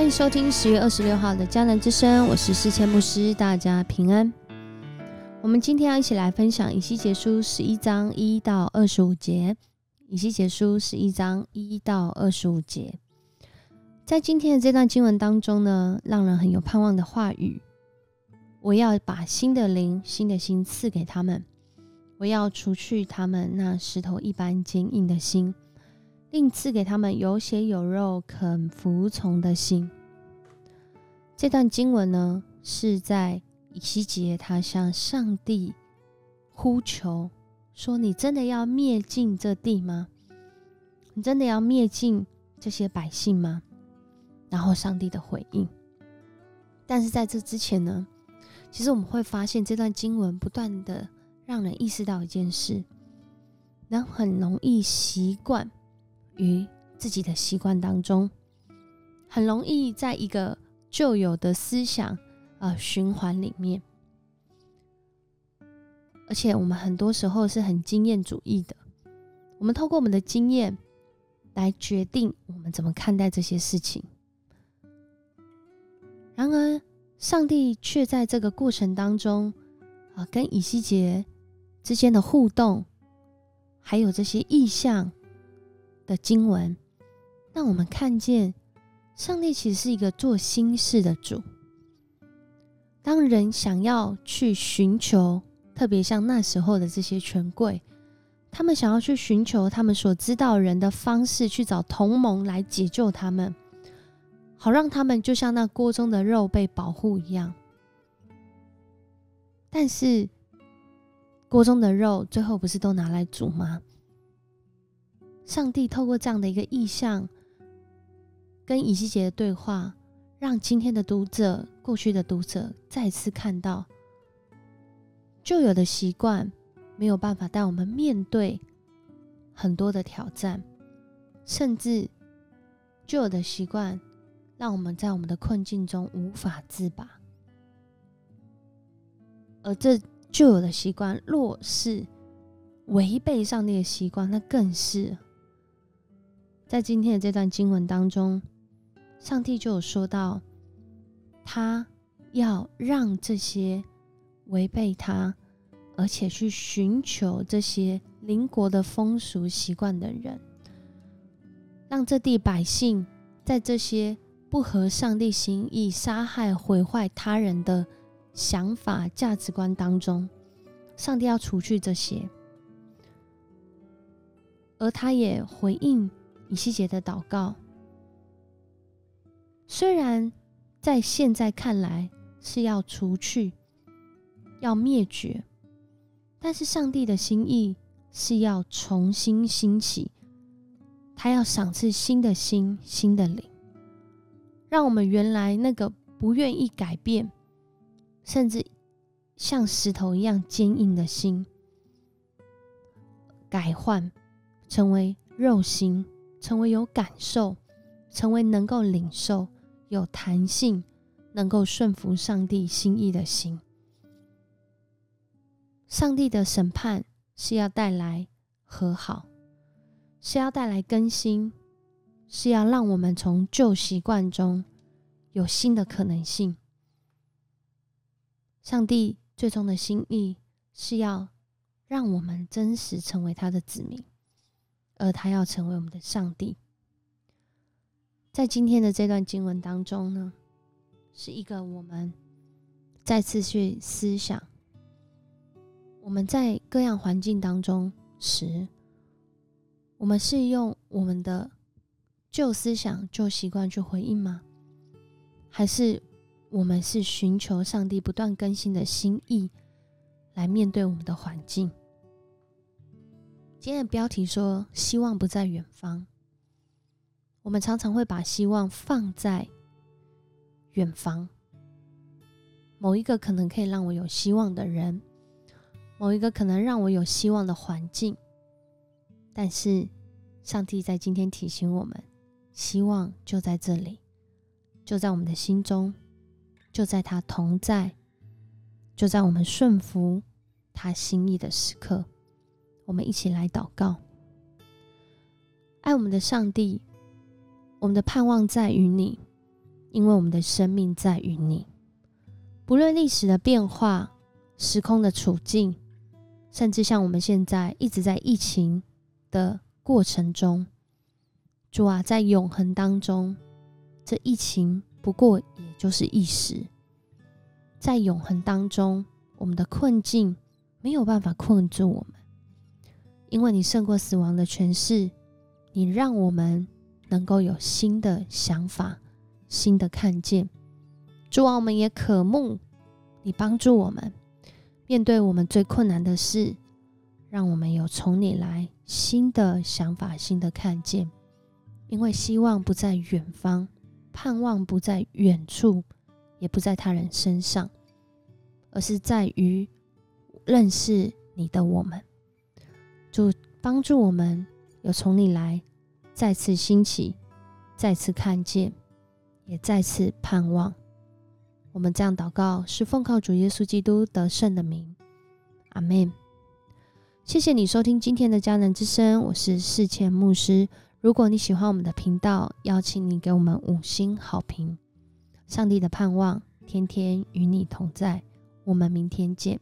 欢迎收听十月二十六号的迦南之声，我是世谦牧师，大家平安。我们今天要一起来分享以西结书十一章一到二十五节。以西结书十一章一到二十五节，在今天的这段经文当中呢，让人很有盼望的话语。我要把新的灵、新的心赐给他们，我要除去他们那石头一般坚硬的心。并赐给他们有血有肉、肯服从的心。这段经文呢，是在以西结他向上帝呼求，说：“你真的要灭尽这地吗？你真的要灭尽这些百姓吗？”然后上帝的回应。但是在这之前呢，其实我们会发现这段经文不断的让人意识到一件事：人很容易习惯。于自己的习惯当中，很容易在一个旧有的思想呃循环里面，而且我们很多时候是很经验主义的，我们透过我们的经验来决定我们怎么看待这些事情。然而，上帝却在这个过程当中啊，跟以西结之间的互动，还有这些意象。的经文，让我们看见上帝其实是一个做心事的主。当人想要去寻求，特别像那时候的这些权贵，他们想要去寻求他们所知道人的方式，去找同盟来解救他们，好让他们就像那锅中的肉被保护一样。但是锅中的肉最后不是都拿来煮吗？上帝透过这样的一个意象，跟以西结的对话，让今天的读者、过去的读者再次看到，旧有的习惯没有办法带我们面对很多的挑战，甚至旧有的习惯让我们在我们的困境中无法自拔，而这旧有的习惯若是违背上帝的习惯，那更是。在今天的这段经文当中，上帝就有说到，他要让这些违背他，而且去寻求这些邻国的风俗习惯的人，让这地百姓在这些不合上帝心意、杀害毁坏他人的想法价值观当中，上帝要除去这些，而他也回应。以西结的祷告，虽然在现在看来是要除去、要灭绝，但是上帝的心意是要重新兴起，他要赏赐新的心、新的灵，让我们原来那个不愿意改变，甚至像石头一样坚硬的心，改换成为肉心。成为有感受，成为能够领受、有弹性、能够顺服上帝心意的心。上帝的审判是要带来和好，是要带来更新，是要让我们从旧习惯中有新的可能性。上帝最终的心意是要让我们真实成为他的子民。而他要成为我们的上帝，在今天的这段经文当中呢，是一个我们再次去思想：我们在各样环境当中时，我们是用我们的旧思想、旧习惯去回应吗？还是我们是寻求上帝不断更新的心意来面对我们的环境？今天的标题说：“希望不在远方。”我们常常会把希望放在远方，某一个可能可以让我有希望的人，某一个可能让我有希望的环境。但是，上帝在今天提醒我们：希望就在这里，就在我们的心中，就在他同在，就在我们顺服他心意的时刻。我们一起来祷告，爱我们的上帝，我们的盼望在于你，因为我们的生命在于你。不论历史的变化、时空的处境，甚至像我们现在一直在疫情的过程中，主啊，在永恒当中，这疫情不过也就是一时。在永恒当中，我们的困境没有办法困住我们，因为你胜过死亡的权势，你让我们能够有新的想法、新的看见。主啊，我们也渴慕你帮助我们面对我们最困难的事，让我们有从你来新的想法、新的看见。因为希望不在远方，盼望不在远处，也不在他人身上，而是在于认识你的我们。主帮助我们有从你来再次兴起，再次看见，也再次盼望。我们这样祷告，是奉靠主耶稣基督得胜的名，阿门。谢谢你收听今天的迦南之声，我是世谦牧师。如果你喜欢我们的频道，邀请你给我们五星好评。上帝的盼望，天天与你同在。我们明天见。